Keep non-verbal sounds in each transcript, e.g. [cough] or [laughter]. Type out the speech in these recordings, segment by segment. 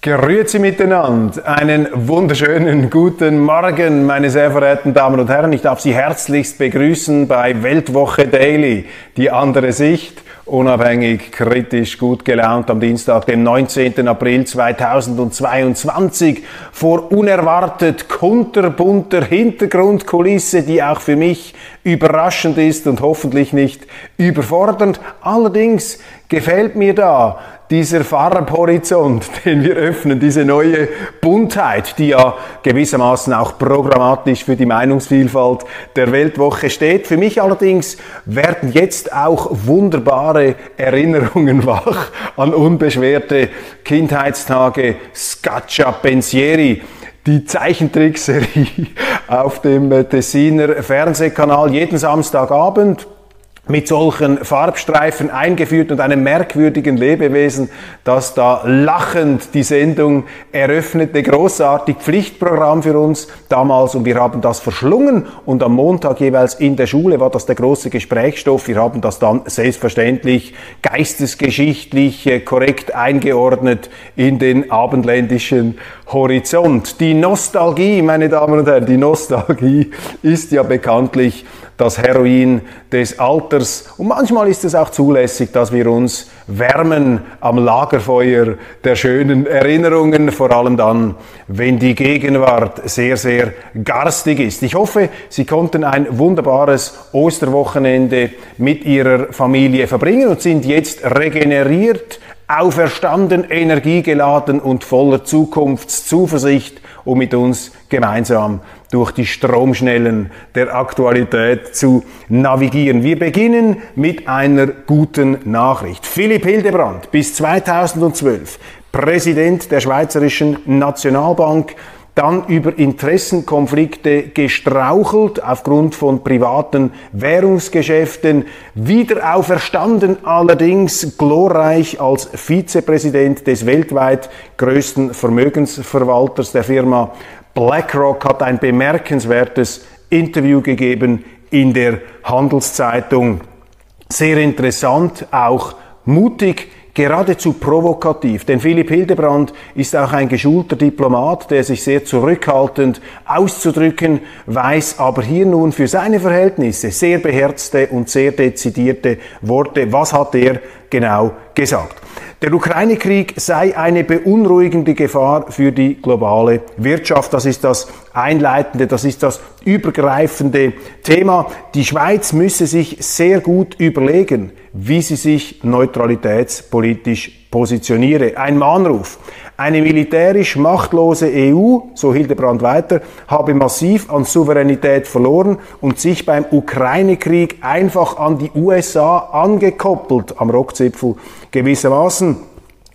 Grüezi miteinander. Einen wunderschönen guten Morgen, meine sehr verehrten Damen und Herren. Ich darf Sie herzlichst begrüßen bei Weltwoche Daily, die andere Sicht unabhängig, kritisch, gut gelaunt am Dienstag, dem 19. April 2022 vor unerwartet kunterbunter Hintergrundkulisse, die auch für mich überraschend ist und hoffentlich nicht überfordernd. Allerdings gefällt mir da dieser Farbhorizont, [laughs] den wir öffnen, diese neue Buntheit, die ja gewissermaßen auch programmatisch für die Meinungsvielfalt der Weltwoche steht. Für mich allerdings werden jetzt auch wunderbare Erinnerungen [laughs] wach an unbeschwerte Kindheitstage Scaccia Pensieri die Zeichentrickserie [laughs] auf dem Tessiner Fernsehkanal jeden Samstagabend mit solchen Farbstreifen eingeführt und einem merkwürdigen Lebewesen, das da lachend die Sendung eröffnete. Großartig Pflichtprogramm für uns damals und wir haben das verschlungen und am Montag jeweils in der Schule war das der große Gesprächsstoff. Wir haben das dann selbstverständlich geistesgeschichtlich äh, korrekt eingeordnet in den abendländischen Horizont. Die Nostalgie, meine Damen und Herren, die Nostalgie [laughs] ist ja bekanntlich das Heroin des Alters. Und manchmal ist es auch zulässig, dass wir uns wärmen am Lagerfeuer der schönen Erinnerungen, vor allem dann, wenn die Gegenwart sehr, sehr garstig ist. Ich hoffe, Sie konnten ein wunderbares Osterwochenende mit Ihrer Familie verbringen und sind jetzt regeneriert, auferstanden, energiegeladen und voller Zukunftszuversicht, um mit uns gemeinsam durch die Stromschnellen der Aktualität zu navigieren. Wir beginnen mit einer guten Nachricht. Philipp Hildebrand, bis 2012 Präsident der Schweizerischen Nationalbank, dann über Interessenkonflikte gestrauchelt aufgrund von privaten Währungsgeschäften, wieder auferstanden allerdings glorreich als Vizepräsident des weltweit größten Vermögensverwalters der Firma BlackRock hat ein bemerkenswertes Interview gegeben in der Handelszeitung. Sehr interessant, auch mutig, geradezu provokativ. Denn Philipp Hildebrand ist auch ein geschulter Diplomat, der sich sehr zurückhaltend auszudrücken weiß, aber hier nun für seine Verhältnisse sehr beherzte und sehr dezidierte Worte. Was hat er genau gesagt? Der Ukraine-Krieg sei eine beunruhigende Gefahr für die globale Wirtschaft. Das ist das einleitende, das ist das übergreifende Thema. Die Schweiz müsse sich sehr gut überlegen, wie sie sich neutralitätspolitisch positioniere. Ein Mahnruf. Eine militärisch machtlose EU, so Hildebrand weiter, habe massiv an Souveränität verloren und sich beim Ukraine-Krieg einfach an die USA angekoppelt am Rockzipfel gewissermaßen.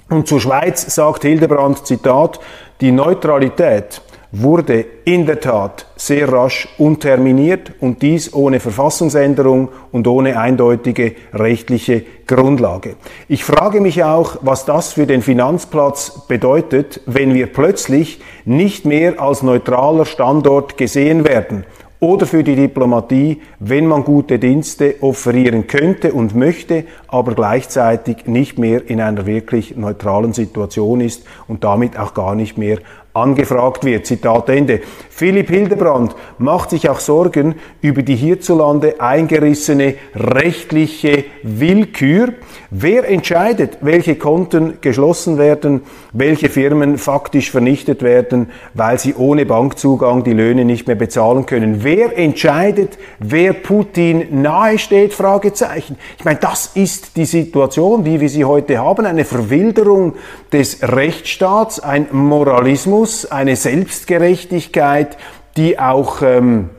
Und zur Schweiz sagt Hildebrand, Zitat, die Neutralität wurde in der Tat sehr rasch unterminiert und dies ohne Verfassungsänderung und ohne eindeutige rechtliche Grundlage. Ich frage mich auch, was das für den Finanzplatz bedeutet, wenn wir plötzlich nicht mehr als neutraler Standort gesehen werden oder für die Diplomatie, wenn man gute Dienste offerieren könnte und möchte, aber gleichzeitig nicht mehr in einer wirklich neutralen Situation ist und damit auch gar nicht mehr angefragt wird. Zitat Ende. Philipp Hildebrand macht sich auch Sorgen über die hierzulande eingerissene rechtliche Willkür. Wer entscheidet, welche Konten geschlossen werden, welche Firmen faktisch vernichtet werden, weil sie ohne Bankzugang die Löhne nicht mehr bezahlen können? Wer entscheidet, wer Putin nahesteht? Fragezeichen. Ich meine, das ist die Situation, wie wir sie heute haben, eine Verwilderung des Rechtsstaats, ein Moralismus, Egoismus, eine Selbstgerechtigkeit, die auch ähm,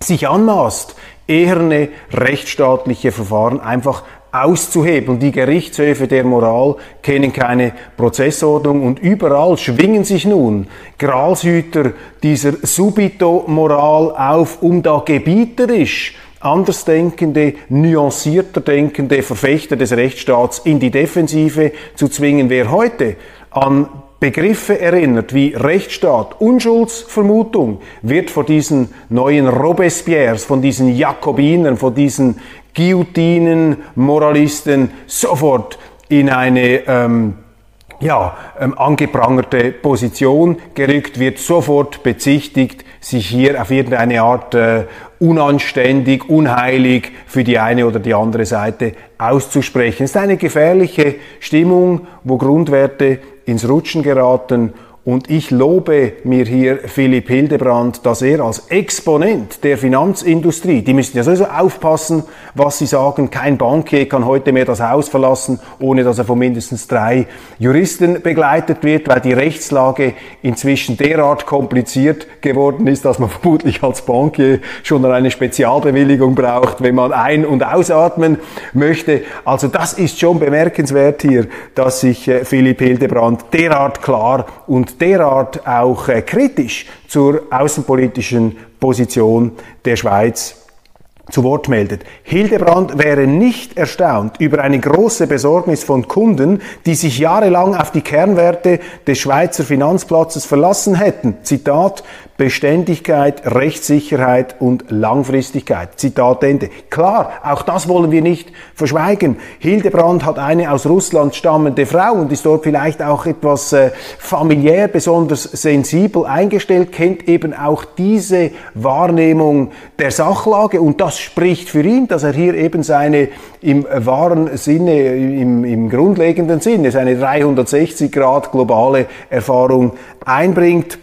sich anmaßt, eher eine rechtsstaatliche Verfahren einfach auszuhebeln. Die Gerichtshöfe der Moral kennen keine Prozessordnung und überall schwingen sich nun Gralshüter dieser Subito-Moral auf, um da gebieterisch andersdenkende, nuancierter denkende Verfechter des Rechtsstaats in die Defensive zu zwingen. Wer heute an Begriffe erinnert wie Rechtsstaat, Unschuldsvermutung, wird vor diesen neuen Robespierres, von diesen Jakobinern, von diesen Guillotinen, Moralisten sofort in eine ähm, ja, ähm, angeprangerte Position gerückt, wird sofort bezichtigt, sich hier auf irgendeine Art äh, unanständig, unheilig für die eine oder die andere Seite auszusprechen. Es ist eine gefährliche Stimmung, wo Grundwerte ins Rutschen geraten und ich lobe mir hier Philipp Hildebrand, dass er als Exponent der Finanzindustrie, die müssen ja sowieso aufpassen, was sie sagen, kein Bankier kann heute mehr das Haus verlassen, ohne dass er von mindestens drei Juristen begleitet wird, weil die Rechtslage inzwischen derart kompliziert geworden ist, dass man [laughs] vermutlich als Bankier schon eine Spezialbewilligung braucht, wenn man ein- und ausatmen möchte. Also das ist schon bemerkenswert hier, dass sich äh, Philipp Hildebrand derart klar und derart auch äh, kritisch zur außenpolitischen Position der Schweiz zu Wort meldet. Hildebrand wäre nicht erstaunt über eine große Besorgnis von Kunden, die sich jahrelang auf die Kernwerte des Schweizer Finanzplatzes verlassen hätten. Zitat, Beständigkeit, Rechtssicherheit und Langfristigkeit. Zitat Ende. Klar, auch das wollen wir nicht verschweigen. Hildebrand hat eine aus Russland stammende Frau und ist dort vielleicht auch etwas äh, familiär besonders sensibel eingestellt, kennt eben auch diese Wahrnehmung der Sachlage und das spricht für ihn, dass er hier eben seine im wahren Sinne, im, im grundlegenden Sinne, seine 360 Grad globale Erfahrung einbringt.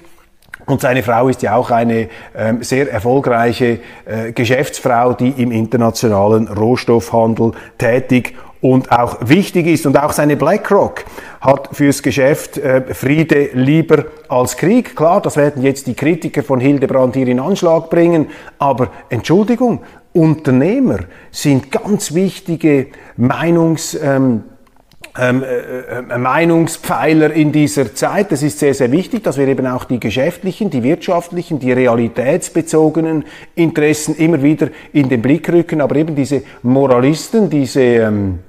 Und seine Frau ist ja auch eine ähm, sehr erfolgreiche äh, Geschäftsfrau, die im internationalen Rohstoffhandel tätig und auch wichtig ist. Und auch seine BlackRock hat fürs Geschäft äh, Friede lieber als Krieg. Klar, das werden jetzt die Kritiker von Hildebrand hier in Anschlag bringen. Aber Entschuldigung, Unternehmer sind ganz wichtige Meinungs... Ähm, ähm, äh, äh, Meinungspfeiler in dieser Zeit. Das ist sehr, sehr wichtig, dass wir eben auch die geschäftlichen, die wirtschaftlichen, die realitätsbezogenen Interessen immer wieder in den Blick rücken. Aber eben diese Moralisten, diese ähm,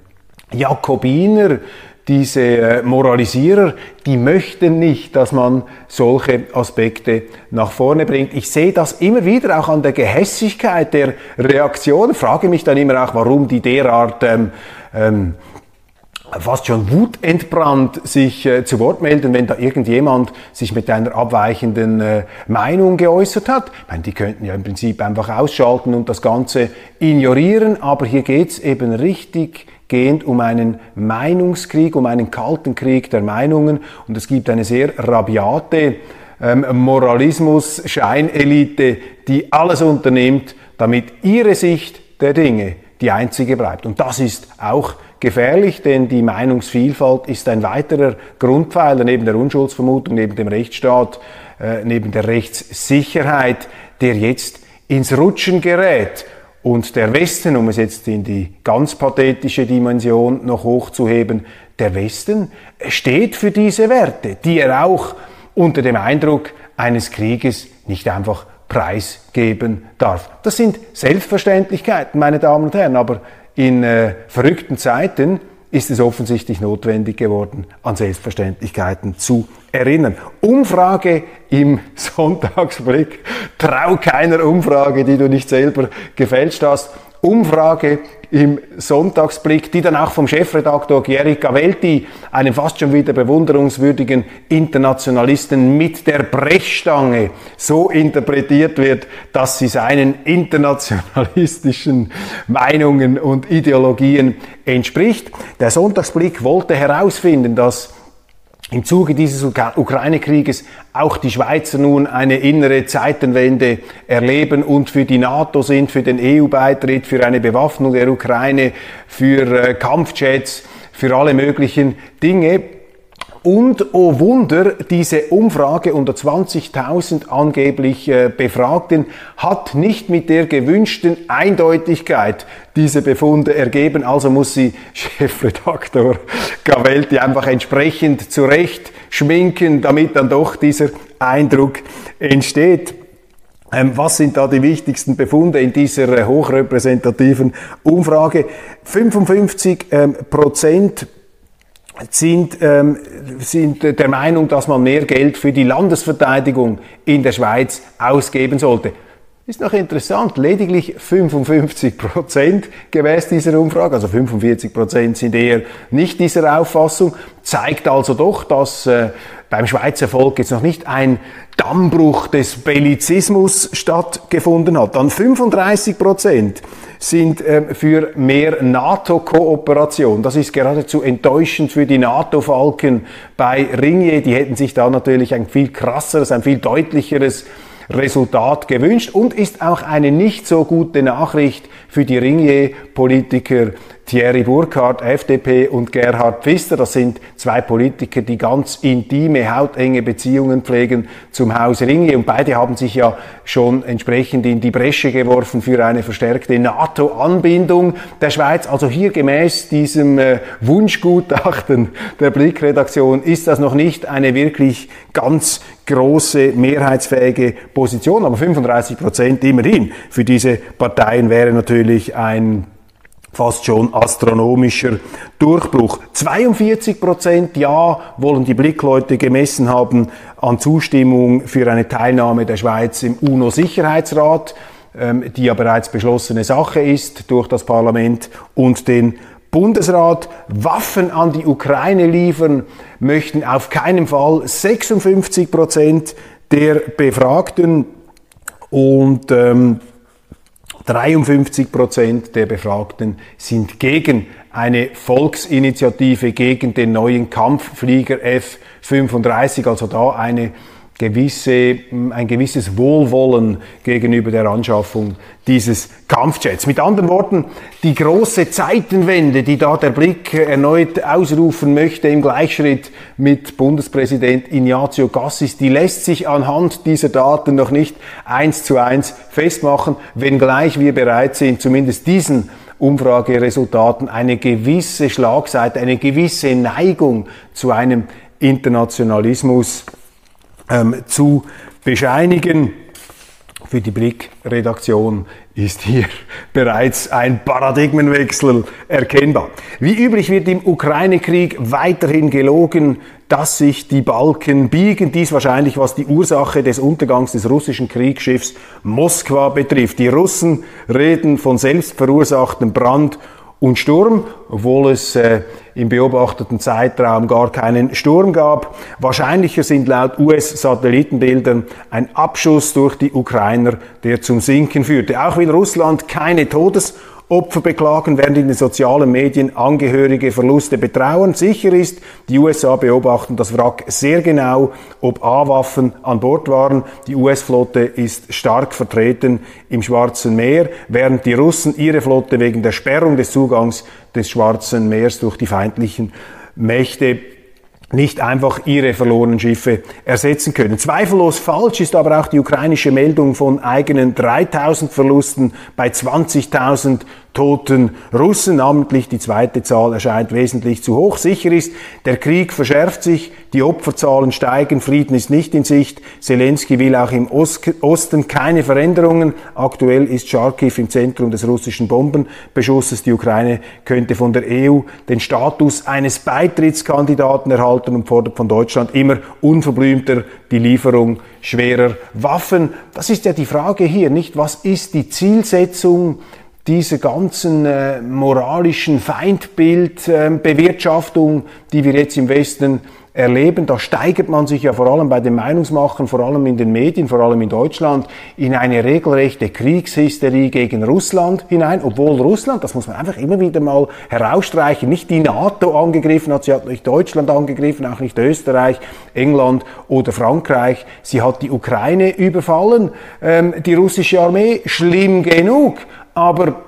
Jakobiner, diese äh, Moralisierer, die möchten nicht, dass man solche Aspekte nach vorne bringt. Ich sehe das immer wieder auch an der Gehässigkeit der Reaktion, frage mich dann immer auch, warum die derart ähm, ähm, fast schon wutentbrannt sich äh, zu Wort melden, wenn da irgendjemand sich mit einer abweichenden äh, Meinung geäußert hat. Ich meine, die könnten ja im Prinzip einfach ausschalten und das Ganze ignorieren, aber hier geht's eben richtig gehend um einen Meinungskrieg, um einen kalten Krieg der Meinungen und es gibt eine sehr rabiate ähm, Moralismus-Scheinelite, die alles unternimmt, damit ihre Sicht der Dinge die einzige bleibt. Und das ist auch gefährlich, denn die Meinungsvielfalt ist ein weiterer Grundpfeiler neben der Unschuldsvermutung, neben dem Rechtsstaat, äh, neben der Rechtssicherheit, der jetzt ins Rutschen gerät. Und der Westen, um es jetzt in die ganz pathetische Dimension noch hochzuheben, der Westen steht für diese Werte, die er auch unter dem Eindruck eines Krieges nicht einfach preisgeben darf. Das sind Selbstverständlichkeiten, meine Damen und Herren, aber in äh, verrückten Zeiten ist es offensichtlich notwendig geworden, an Selbstverständlichkeiten zu erinnern. Umfrage im [laughs] Sonntagsblick. Trau keiner Umfrage, die du nicht selber gefälscht hast. Umfrage im Sonntagsblick, die dann auch vom Chefredaktor Gierig Gavelti, einem fast schon wieder bewunderungswürdigen Internationalisten mit der Brechstange so interpretiert wird, dass sie seinen internationalistischen Meinungen und Ideologien entspricht. Der Sonntagsblick wollte herausfinden, dass im Zuge dieses Ukraine-Krieges auch die Schweizer nun eine innere Zeitenwende erleben und für die NATO sind, für den EU-Beitritt, für eine Bewaffnung der Ukraine, für äh, Kampfjets, für alle möglichen Dinge. Und oh Wunder, diese Umfrage unter 20.000 angeblich äh, Befragten hat nicht mit der gewünschten Eindeutigkeit diese Befunde ergeben. Also muss sie [laughs] Chefredaktor Gavelti einfach entsprechend zurecht schminken, damit dann doch dieser Eindruck entsteht. Ähm, was sind da die wichtigsten Befunde in dieser äh, hochrepräsentativen Umfrage? 55 ähm, Prozent sind, ähm, sind der Meinung, dass man mehr Geld für die Landesverteidigung in der Schweiz ausgeben sollte. Ist noch interessant, lediglich 55 Prozent gemäß dieser Umfrage, also 45 Prozent sind eher nicht dieser Auffassung, zeigt also doch, dass äh, beim Schweizer Volk jetzt noch nicht ein Dammbruch des Bellizismus stattgefunden hat. Dann 35 Prozent sind äh, für mehr NATO-Kooperation. Das ist geradezu enttäuschend für die NATO-Falken bei Ringier. Die hätten sich da natürlich ein viel krasseres, ein viel deutlicheres Resultat gewünscht und ist auch eine nicht so gute Nachricht für die Ringier-Politiker Thierry Burkhardt, FDP, und Gerhard Pfister. Das sind zwei Politiker, die ganz intime, hautenge Beziehungen pflegen zum Haus Ringier. Und beide haben sich ja schon entsprechend in die Bresche geworfen für eine verstärkte NATO-Anbindung der Schweiz. Also hier gemäß diesem äh, Wunschgutachten der Blickredaktion ist das noch nicht eine wirklich ganz große, mehrheitsfähige Position. Aber 35 Prozent immerhin für diese Parteien wäre natürlich ein fast schon astronomischer Durchbruch. 42 Prozent Ja wollen die Blickleute gemessen haben an Zustimmung für eine Teilnahme der Schweiz im UNO-Sicherheitsrat, ähm, die ja bereits beschlossene Sache ist durch das Parlament und den Bundesrat. Waffen an die Ukraine liefern möchten auf keinen Fall 56 Prozent der Befragten und ähm, 53 Prozent der Befragten sind gegen eine Volksinitiative gegen den neuen Kampfflieger F-35, also da eine gewisse, ein gewisses Wohlwollen gegenüber der Anschaffung dieses Kampfjets. Mit anderen Worten, die große Zeitenwende, die da der Blick erneut ausrufen möchte im Gleichschritt mit Bundespräsident Ignazio Gassis, die lässt sich anhand dieser Daten noch nicht eins zu eins festmachen, wenngleich wir bereit sind, zumindest diesen Umfrageresultaten eine gewisse Schlagseite, eine gewisse Neigung zu einem Internationalismus ähm, zu bescheinigen. Für die Blickredaktion ist hier [laughs] bereits ein Paradigmenwechsel erkennbar. Wie üblich wird im Ukraine-Krieg weiterhin gelogen, dass sich die Balken biegen. Dies wahrscheinlich, was die Ursache des Untergangs des russischen Kriegsschiffs Moskwa betrifft. Die Russen reden von selbstverursachtem Brand und Sturm, obwohl es äh, im beobachteten Zeitraum gar keinen Sturm gab. Wahrscheinlicher sind laut US-Satellitenbildern ein Abschuss durch die Ukrainer, der zum Sinken führte. Auch will Russland keine Todes- Opfer beklagen, während in den sozialen Medien Angehörige Verluste betrauern. Sicher ist, die USA beobachten das Wrack sehr genau, ob A-Waffen an Bord waren. Die US-Flotte ist stark vertreten im Schwarzen Meer, während die Russen ihre Flotte wegen der Sperrung des Zugangs des Schwarzen Meers durch die feindlichen Mächte nicht einfach ihre verlorenen Schiffe ersetzen können. Zweifellos falsch ist aber auch die ukrainische Meldung von eigenen 3000 Verlusten bei 20.000 toten Russen, namentlich die zweite Zahl erscheint wesentlich zu hoch. Sicher ist, der Krieg verschärft sich, die Opferzahlen steigen, Frieden ist nicht in Sicht. Zelensky will auch im Osten keine Veränderungen. Aktuell ist Charkiw im Zentrum des russischen Bombenbeschusses. Die Ukraine könnte von der EU den Status eines Beitrittskandidaten erhalten und fordert von Deutschland immer unverblümter die Lieferung schwerer Waffen. Das ist ja die Frage hier, nicht? Was ist die Zielsetzung dieser ganzen äh, moralischen Feindbildbewirtschaftung, äh, die wir jetzt im Westen erleben, da steigert man sich ja vor allem bei den Meinungsmachern, vor allem in den Medien, vor allem in Deutschland, in eine regelrechte Kriegshysterie gegen Russland hinein, obwohl Russland, das muss man einfach immer wieder mal herausstreichen, nicht die NATO angegriffen hat, sie hat nicht Deutschland angegriffen, auch nicht Österreich, England oder Frankreich, sie hat die Ukraine überfallen, ähm, die russische Armee, schlimm genug, aber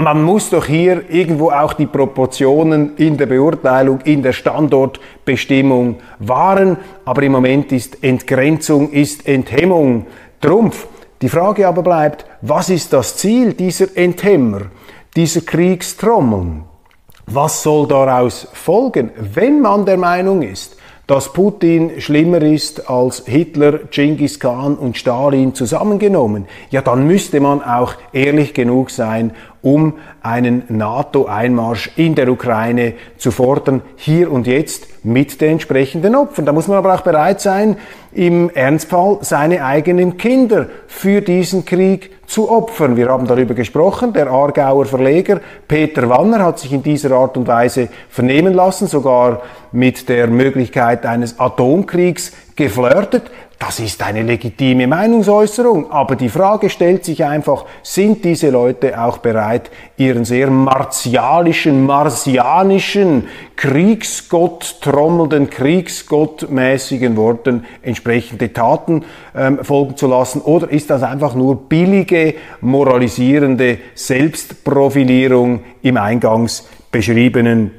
Man muss doch hier irgendwo auch die Proportionen in der Beurteilung, in der Standortbestimmung wahren, aber im Moment ist Entgrenzung, ist Enthemmung Trumpf. Die Frage aber bleibt, was ist das Ziel dieser Enthemmer, dieser Kriegstrommeln? Was soll daraus folgen, wenn man der Meinung ist, dass Putin schlimmer ist als Hitler, Genghis Khan und Stalin zusammengenommen, ja dann müsste man auch ehrlich genug sein, um einen NATO-Einmarsch in der Ukraine zu fordern, hier und jetzt mit den entsprechenden Opfern. Da muss man aber auch bereit sein, im Ernstfall seine eigenen Kinder für diesen Krieg zu opfern. Wir haben darüber gesprochen. Der Aargauer Verleger Peter Wanner hat sich in dieser Art und Weise vernehmen lassen, sogar mit der Möglichkeit eines Atomkriegs geflirtet. Das ist eine legitime Meinungsäußerung, aber die Frage stellt sich einfach, sind diese Leute auch bereit, ihren sehr martialischen, marsianischen, Kriegsgott trommelnden, Kriegsgottmäßigen Worten entsprechende Taten ähm, folgen zu lassen? Oder ist das einfach nur billige, moralisierende Selbstprofilierung im eingangs beschriebenen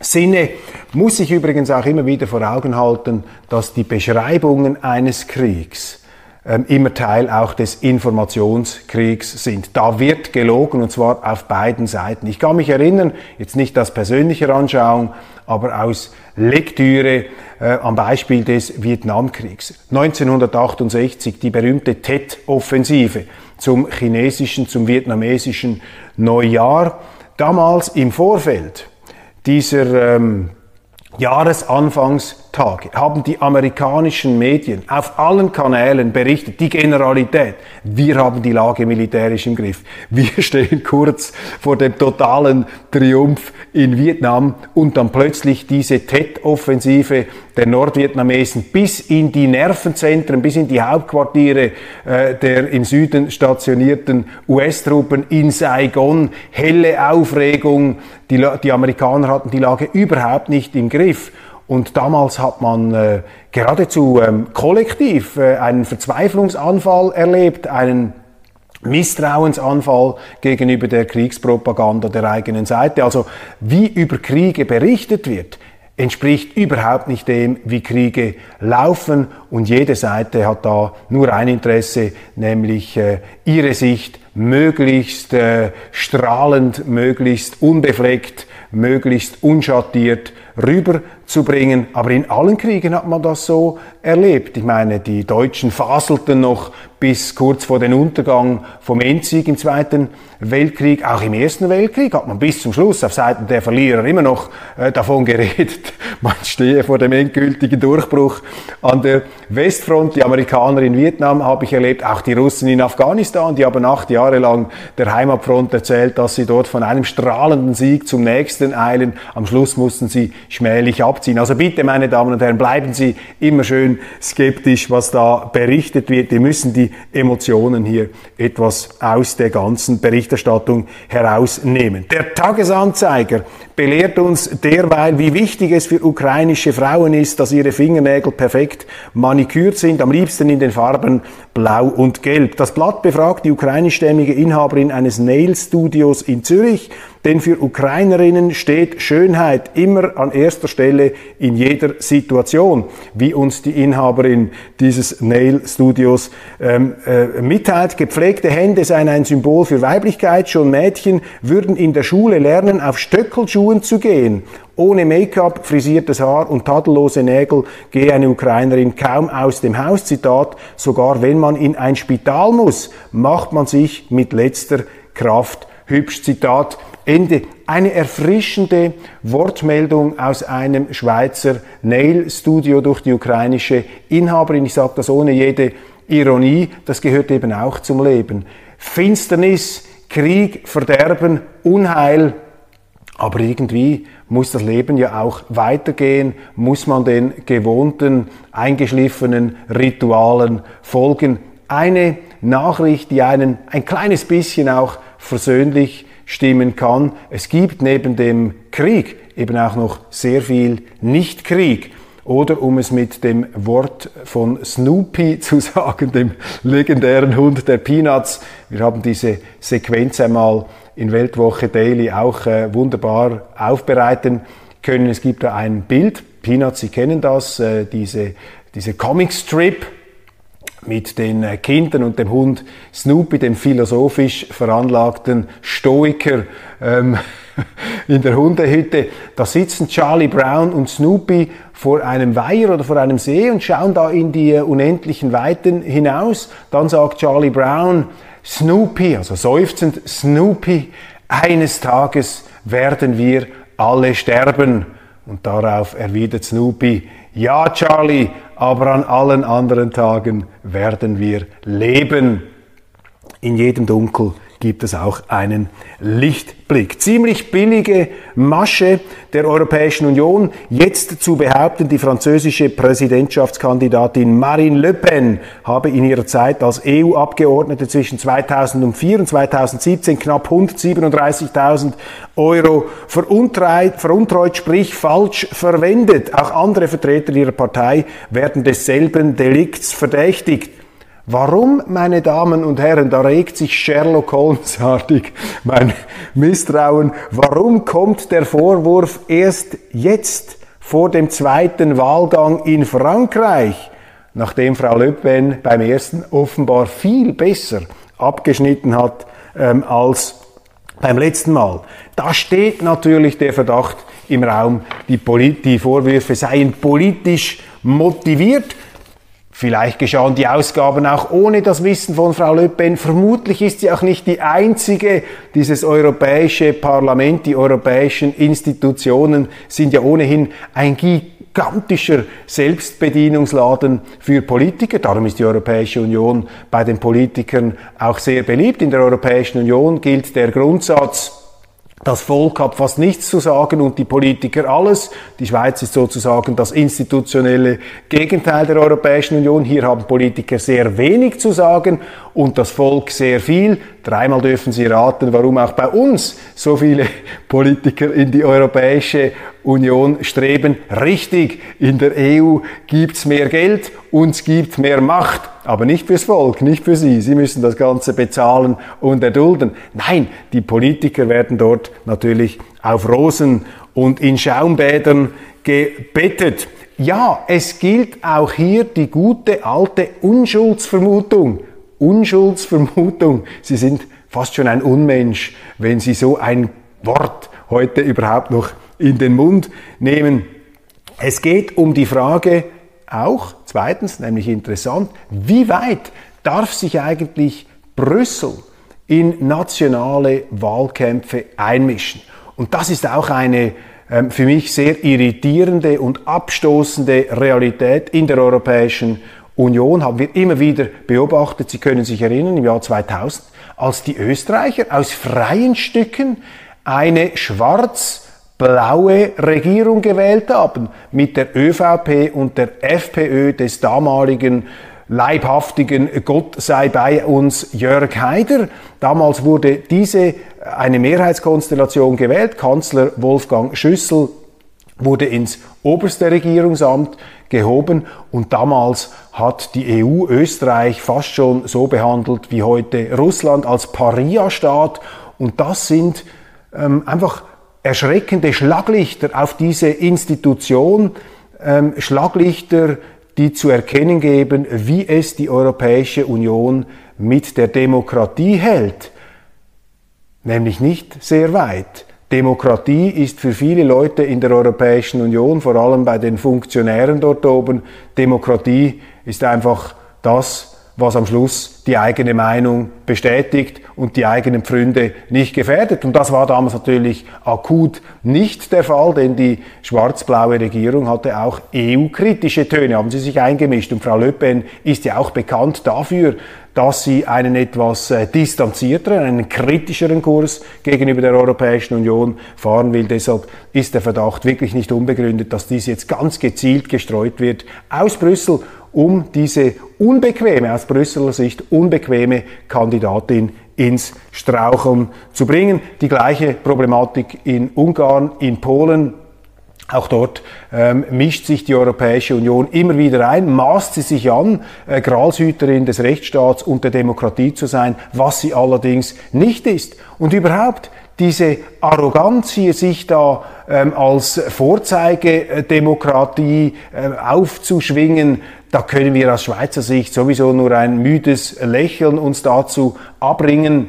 Sinne muss ich übrigens auch immer wieder vor Augen halten, dass die Beschreibungen eines Kriegs ähm, immer Teil auch des Informationskriegs sind. Da wird gelogen und zwar auf beiden Seiten. Ich kann mich erinnern, jetzt nicht aus persönlicher Anschauung, aber aus Lektüre äh, am Beispiel des Vietnamkriegs. 1968 die berühmte Tet-Offensive zum chinesischen, zum vietnamesischen Neujahr. Damals im Vorfeld dieser ähm, Jahresanfangstage haben die amerikanischen Medien auf allen Kanälen berichtet, die Generalität, wir haben die Lage militärisch im Griff. Wir [laughs] stehen kurz vor dem totalen Triumph in Vietnam und dann plötzlich diese Tet-Offensive der Nordvietnamesen bis in die Nervenzentren, bis in die Hauptquartiere äh, der im Süden stationierten US-Truppen in Saigon. Helle Aufregung. Die, die Amerikaner hatten die Lage überhaupt nicht im Griff. Und damals hat man äh, geradezu ähm, kollektiv äh, einen Verzweiflungsanfall erlebt, einen Misstrauensanfall gegenüber der Kriegspropaganda der eigenen Seite. Also wie über Kriege berichtet wird, entspricht überhaupt nicht dem, wie Kriege laufen und jede Seite hat da nur ein Interesse, nämlich äh, ihre Sicht möglichst äh, strahlend, möglichst unbefleckt, möglichst unschattiert rüberzubringen. Aber in allen Kriegen hat man das so erlebt. Ich meine, die Deutschen faselten noch bis kurz vor den Untergang vom Endsieg im Zweiten Weltkrieg. Auch im Ersten Weltkrieg hat man bis zum Schluss auf Seiten der Verlierer immer noch äh, davon geredet, [laughs] man stehe vor dem endgültigen Durchbruch an der Westfront. Die Amerikaner in Vietnam habe ich erlebt, auch die Russen in Afghanistan, die haben acht Jahre lang der Heimatfront erzählt, dass sie dort von einem strahlenden Sieg zum nächsten eilen. Am Schluss mussten sie schmählich abziehen. Also bitte, meine Damen und Herren, bleiben Sie immer schön skeptisch, was da berichtet wird. Wir müssen die Emotionen hier etwas aus der ganzen Berichterstattung herausnehmen. Der Tagesanzeiger belehrt uns derweil, wie wichtig es für ukrainische Frauen ist, dass ihre Fingernägel perfekt manikürt sind, am liebsten in den Farben Blau und Gelb. Das Blatt befragt die ukrainischstämmige Inhaberin eines Nail-Studios in Zürich, denn für Ukrainerinnen steht Schönheit immer an erster Stelle in jeder Situation, wie uns die Inhaberin dieses Nail-Studios ähm, äh, mitteilt. Gepflegte Hände seien ein Symbol für Weiblichkeit. Schon Mädchen würden in der Schule lernen, auf Stöckelschuhen zu gehen. Ohne Make-up, frisiertes Haar und tadellose Nägel gehe eine Ukrainerin kaum aus dem Haus. Zitat, sogar wenn man in ein Spital muss, macht man sich mit letzter Kraft hübsch. Zitat Ende. Eine erfrischende Wortmeldung aus einem Schweizer Nail-Studio durch die ukrainische Inhaberin. Ich sage das ohne jede Ironie, das gehört eben auch zum Leben. Finsternis, Krieg, Verderben, Unheil, aber irgendwie muss das Leben ja auch weitergehen, muss man den gewohnten, eingeschliffenen Ritualen folgen. Eine Nachricht, die einen ein kleines bisschen auch versöhnlich stimmen kann. Es gibt neben dem Krieg eben auch noch sehr viel Nicht-Krieg. Oder um es mit dem Wort von Snoopy [laughs] zu sagen, dem legendären Hund der Peanuts. Wir haben diese Sequenz einmal in Weltwoche Daily auch äh, wunderbar aufbereiten können. Es gibt da ein Bild, Peanuts, Sie kennen das, äh, diese, diese Comic-Strip, mit den Kindern und dem Hund Snoopy, dem philosophisch veranlagten Stoiker ähm, [laughs] in der Hundehütte. Da sitzen Charlie Brown und Snoopy vor einem Weiher oder vor einem See und schauen da in die äh, unendlichen Weiten hinaus. Dann sagt Charlie Brown, Snoopy, also seufzend, Snoopy, eines Tages werden wir alle sterben. Und darauf erwidert Snoopy, ja Charlie, aber an allen anderen Tagen werden wir leben. In jedem Dunkel gibt es auch einen Lichtblick. Ziemlich billige Masche der Europäischen Union, jetzt zu behaupten, die französische Präsidentschaftskandidatin Marine Le Pen habe in ihrer Zeit als EU-Abgeordnete zwischen 2004 und 2017 knapp 137.000 Euro veruntreut, sprich falsch verwendet. Auch andere Vertreter ihrer Partei werden desselben Delikts verdächtigt. Warum, meine Damen und Herren, da regt sich Sherlock Holmes-artig mein Misstrauen, warum kommt der Vorwurf erst jetzt vor dem zweiten Wahlgang in Frankreich, nachdem Frau Le Pen beim ersten offenbar viel besser abgeschnitten hat ähm, als beim letzten Mal? Da steht natürlich der Verdacht im Raum, die, Polit die Vorwürfe seien politisch motiviert. Vielleicht geschahen die Ausgaben auch ohne das Wissen von Frau Le Pen. Vermutlich ist sie auch nicht die einzige. Dieses Europäische Parlament, die europäischen Institutionen sind ja ohnehin ein gigantischer Selbstbedienungsladen für Politiker. Darum ist die Europäische Union bei den Politikern auch sehr beliebt. In der Europäischen Union gilt der Grundsatz, das Volk hat fast nichts zu sagen und die Politiker alles. Die Schweiz ist sozusagen das institutionelle Gegenteil der Europäischen Union. Hier haben Politiker sehr wenig zu sagen und das Volk sehr viel. Dreimal dürfen Sie raten, warum auch bei uns so viele [laughs] Politiker in die Europäische Union streben. Richtig, in der EU gibt's mehr Geld, uns gibt mehr Macht, aber nicht fürs Volk, nicht für Sie. Sie müssen das Ganze bezahlen und erdulden. Nein, die Politiker werden dort natürlich auf Rosen und in Schaumbädern gebettet. Ja, es gilt auch hier die gute alte Unschuldsvermutung. Unschuldsvermutung. Sie sind fast schon ein Unmensch, wenn Sie so ein Wort heute überhaupt noch in den Mund nehmen. Es geht um die Frage auch, zweitens, nämlich interessant, wie weit darf sich eigentlich Brüssel in nationale Wahlkämpfe einmischen? Und das ist auch eine ähm, für mich sehr irritierende und abstoßende Realität in der Europäischen Union haben wir immer wieder beobachtet, Sie können sich erinnern, im Jahr 2000, als die Österreicher aus freien Stücken eine schwarz-blaue Regierung gewählt haben mit der ÖVP und der FPÖ des damaligen leibhaftigen Gott sei bei uns Jörg Haider. Damals wurde diese eine Mehrheitskonstellation gewählt, Kanzler Wolfgang Schüssel wurde ins oberste Regierungsamt gehoben und damals hat die EU Österreich fast schon so behandelt wie heute Russland als Paria-Staat und das sind ähm, einfach erschreckende Schlaglichter auf diese Institution, ähm, Schlaglichter, die zu erkennen geben, wie es die Europäische Union mit der Demokratie hält. Nämlich nicht sehr weit. Demokratie ist für viele Leute in der Europäischen Union, vor allem bei den Funktionären dort oben, Demokratie ist einfach das, was am Schluss die eigene Meinung bestätigt und die eigenen Pfründe nicht gefährdet. Und das war damals natürlich akut nicht der Fall, denn die schwarz-blaue Regierung hatte auch EU-kritische Töne, haben sie sich eingemischt. Und Frau Le Pen ist ja auch bekannt dafür, dass sie einen etwas äh, distanzierteren, einen kritischeren Kurs gegenüber der Europäischen Union fahren will. Deshalb ist der Verdacht wirklich nicht unbegründet, dass dies jetzt ganz gezielt gestreut wird aus Brüssel um diese unbequeme, aus Brüsseler Sicht unbequeme Kandidatin ins Straucheln zu bringen. Die gleiche Problematik in Ungarn, in Polen. Auch dort ähm, mischt sich die Europäische Union immer wieder ein, maßt sie sich an, äh, Gralshüterin des Rechtsstaats und der Demokratie zu sein, was sie allerdings nicht ist. Und überhaupt diese Arroganz hier sich da ähm, als Vorzeigedemokratie äh, aufzuschwingen, da können wir aus Schweizer Sicht sowieso nur ein müdes Lächeln uns dazu abbringen.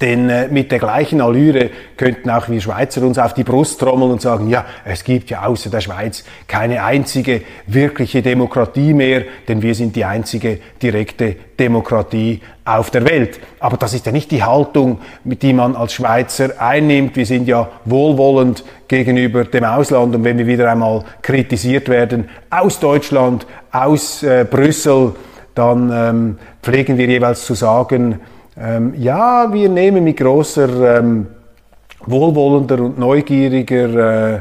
Denn äh, mit der gleichen Allüre könnten auch wir Schweizer uns auf die Brust trommeln und sagen, ja, es gibt ja außer der Schweiz keine einzige wirkliche Demokratie mehr, denn wir sind die einzige direkte Demokratie auf der Welt. Aber das ist ja nicht die Haltung, die man als Schweizer einnimmt. Wir sind ja wohlwollend gegenüber dem Ausland und wenn wir wieder einmal kritisiert werden aus Deutschland, aus äh, Brüssel, dann ähm, pflegen wir jeweils zu sagen, ähm, ja, wir nehmen mit großer ähm, wohlwollender und neugieriger äh,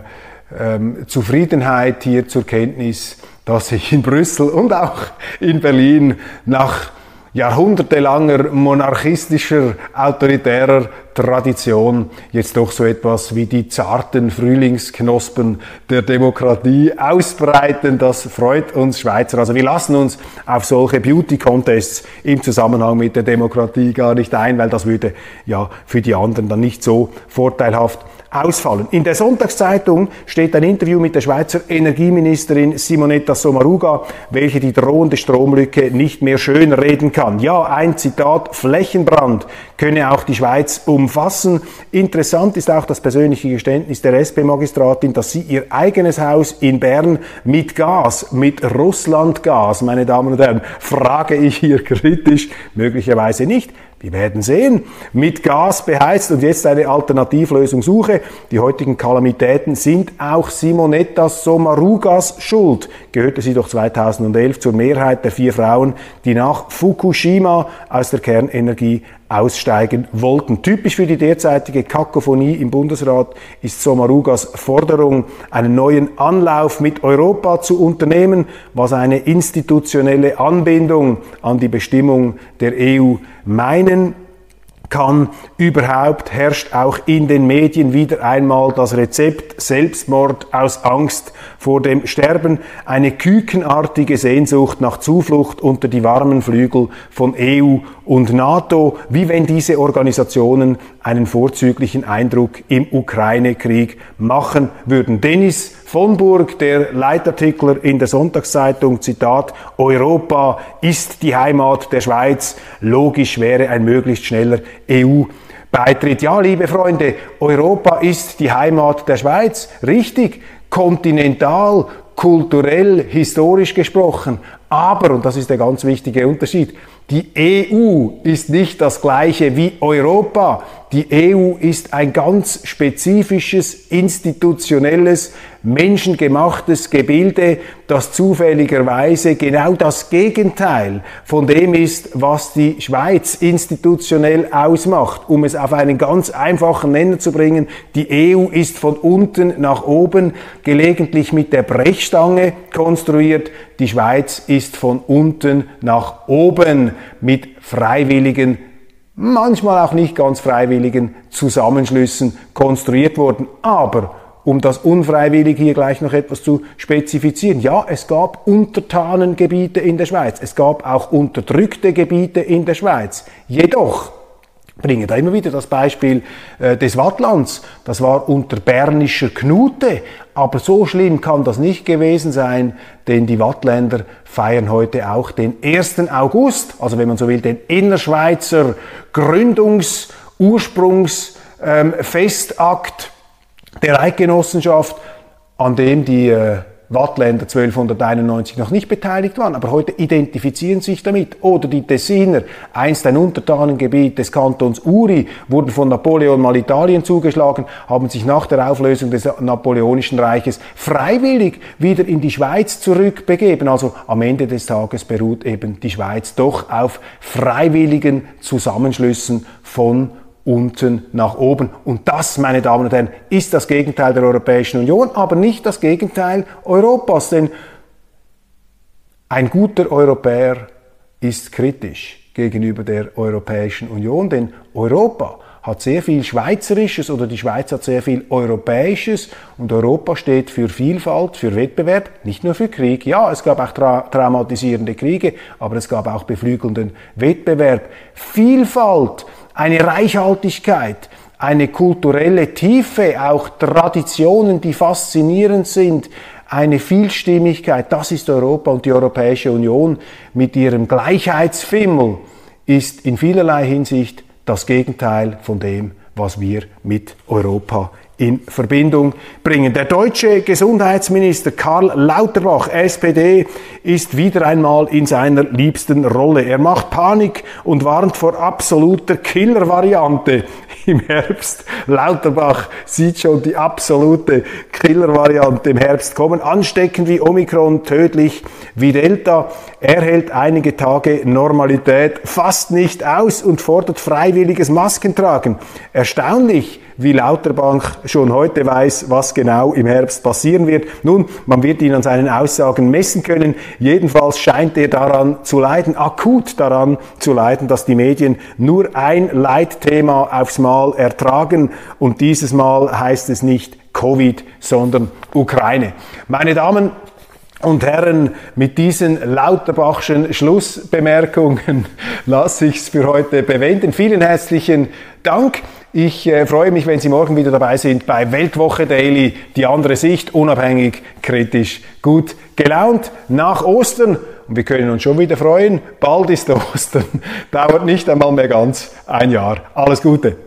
ähm, Zufriedenheit hier zur Kenntnis, dass sich in Brüssel und auch in Berlin nach jahrhundertelanger monarchistischer, autoritärer Tradition jetzt doch so etwas wie die zarten Frühlingsknospen der Demokratie ausbreiten. Das freut uns Schweizer. Also wir lassen uns auf solche Beauty-Contests im Zusammenhang mit der Demokratie gar nicht ein, weil das würde ja für die anderen dann nicht so vorteilhaft ausfallen. In der Sonntagszeitung steht ein Interview mit der Schweizer Energieministerin Simonetta Sommaruga, welche die drohende Stromlücke nicht mehr schönreden kann. Ja, ein Zitat, Flächenbrand könne auch die Schweiz umfassen. Interessant ist auch das persönliche Geständnis der SP-Magistratin, dass sie ihr eigenes Haus in Bern mit Gas, mit Russlandgas, meine Damen und Herren, frage ich hier kritisch, möglicherweise nicht, wir werden sehen. Mit Gas beheizt und jetzt eine Alternativlösung suche. Die heutigen Kalamitäten sind auch Simonetta Sommarugas Schuld. Gehörte sie doch 2011 zur Mehrheit der vier Frauen, die nach Fukushima aus der Kernenergie aussteigen wollten. Typisch für die derzeitige Kakophonie im Bundesrat ist Sommarugas Forderung, einen neuen Anlauf mit Europa zu unternehmen, was eine institutionelle Anbindung an die Bestimmung der EU meinen kann. Überhaupt herrscht auch in den Medien wieder einmal das Rezept Selbstmord aus Angst vor dem Sterben, eine kükenartige Sehnsucht nach Zuflucht unter die warmen Flügel von EU und NATO, wie wenn diese Organisationen einen vorzüglichen Eindruck im Ukraine-Krieg machen würden. Dennis von Burg, der Leitartikler in der Sonntagszeitung, Zitat, Europa ist die Heimat der Schweiz. Logisch wäre ein möglichst schneller EU-Beitritt. Ja, liebe Freunde, Europa ist die Heimat der Schweiz. Richtig, kontinental, kulturell, historisch gesprochen. Aber, und das ist der ganz wichtige Unterschied, die EU ist nicht das gleiche wie Europa. Die EU ist ein ganz spezifisches, institutionelles, menschengemachtes Gebilde, das zufälligerweise genau das Gegenteil von dem ist, was die Schweiz institutionell ausmacht. Um es auf einen ganz einfachen Nenner zu bringen, die EU ist von unten nach oben, gelegentlich mit der Brechstange konstruiert. Die Schweiz ist von unten nach oben mit freiwilligen manchmal auch nicht ganz freiwilligen Zusammenschlüssen konstruiert worden. Aber um das unfreiwillig hier gleich noch etwas zu spezifizieren. Ja, es gab Untertanengebiete in der Schweiz, es gab auch unterdrückte Gebiete in der Schweiz. Jedoch, bringe da immer wieder das Beispiel äh, des Wattlands. Das war unter bernischer Knute, aber so schlimm kann das nicht gewesen sein, denn die Wattländer feiern heute auch den 1. August, also wenn man so will, den Innerschweizer Gründungs-, Ursprungsfestakt ähm, der Eidgenossenschaft, an dem die äh, Wattländer 1291 noch nicht beteiligt waren, aber heute identifizieren sich damit. Oder die Tessiner, einst ein Untertanengebiet des Kantons Uri, wurden von Napoleon mal Italien zugeschlagen, haben sich nach der Auflösung des Napoleonischen Reiches freiwillig wieder in die Schweiz zurückbegeben. Also am Ende des Tages beruht eben die Schweiz doch auf freiwilligen Zusammenschlüssen von unten nach oben. Und das, meine Damen und Herren, ist das Gegenteil der Europäischen Union, aber nicht das Gegenteil Europas. Denn ein guter Europäer ist kritisch gegenüber der Europäischen Union, denn Europa hat sehr viel Schweizerisches oder die Schweiz hat sehr viel Europäisches und Europa steht für Vielfalt, für Wettbewerb, nicht nur für Krieg. Ja, es gab auch tra traumatisierende Kriege, aber es gab auch beflügelnden Wettbewerb. Vielfalt eine Reichhaltigkeit, eine kulturelle Tiefe, auch Traditionen, die faszinierend sind, eine Vielstimmigkeit, das ist Europa und die Europäische Union mit ihrem Gleichheitsfimmel ist in vielerlei Hinsicht das Gegenteil von dem, was wir mit Europa in Verbindung bringen. Der deutsche Gesundheitsminister Karl Lauterbach, SPD, ist wieder einmal in seiner liebsten Rolle. Er macht Panik und warnt vor absoluter Killervariante im Herbst. Lauterbach sieht schon die absolute Killervariante im Herbst kommen. Ansteckend wie Omikron, tödlich wie Delta. Er hält einige Tage Normalität fast nicht aus und fordert freiwilliges Maskentragen. Erstaunlich, wie Lauterbach schon heute weiß, was genau im Herbst passieren wird. Nun, man wird ihn an seinen Aussagen messen können. Jedenfalls scheint er daran zu leiden, akut daran zu leiden, dass die Medien nur ein Leitthema aufs Mal ertragen und dieses Mal heißt es nicht Covid, sondern Ukraine. Meine Damen und Herren, mit diesen Lauterbachschen Schlussbemerkungen [laughs] lasse ich es für heute bewenden. Vielen herzlichen Dank. Ich äh, freue mich, wenn Sie morgen wieder dabei sind bei Weltwoche Daily, die andere Sicht, unabhängig, kritisch, gut gelaunt nach Ostern. Und wir können uns schon wieder freuen. Bald ist [laughs] Ostern. Dauert nicht einmal mehr ganz ein Jahr. Alles Gute.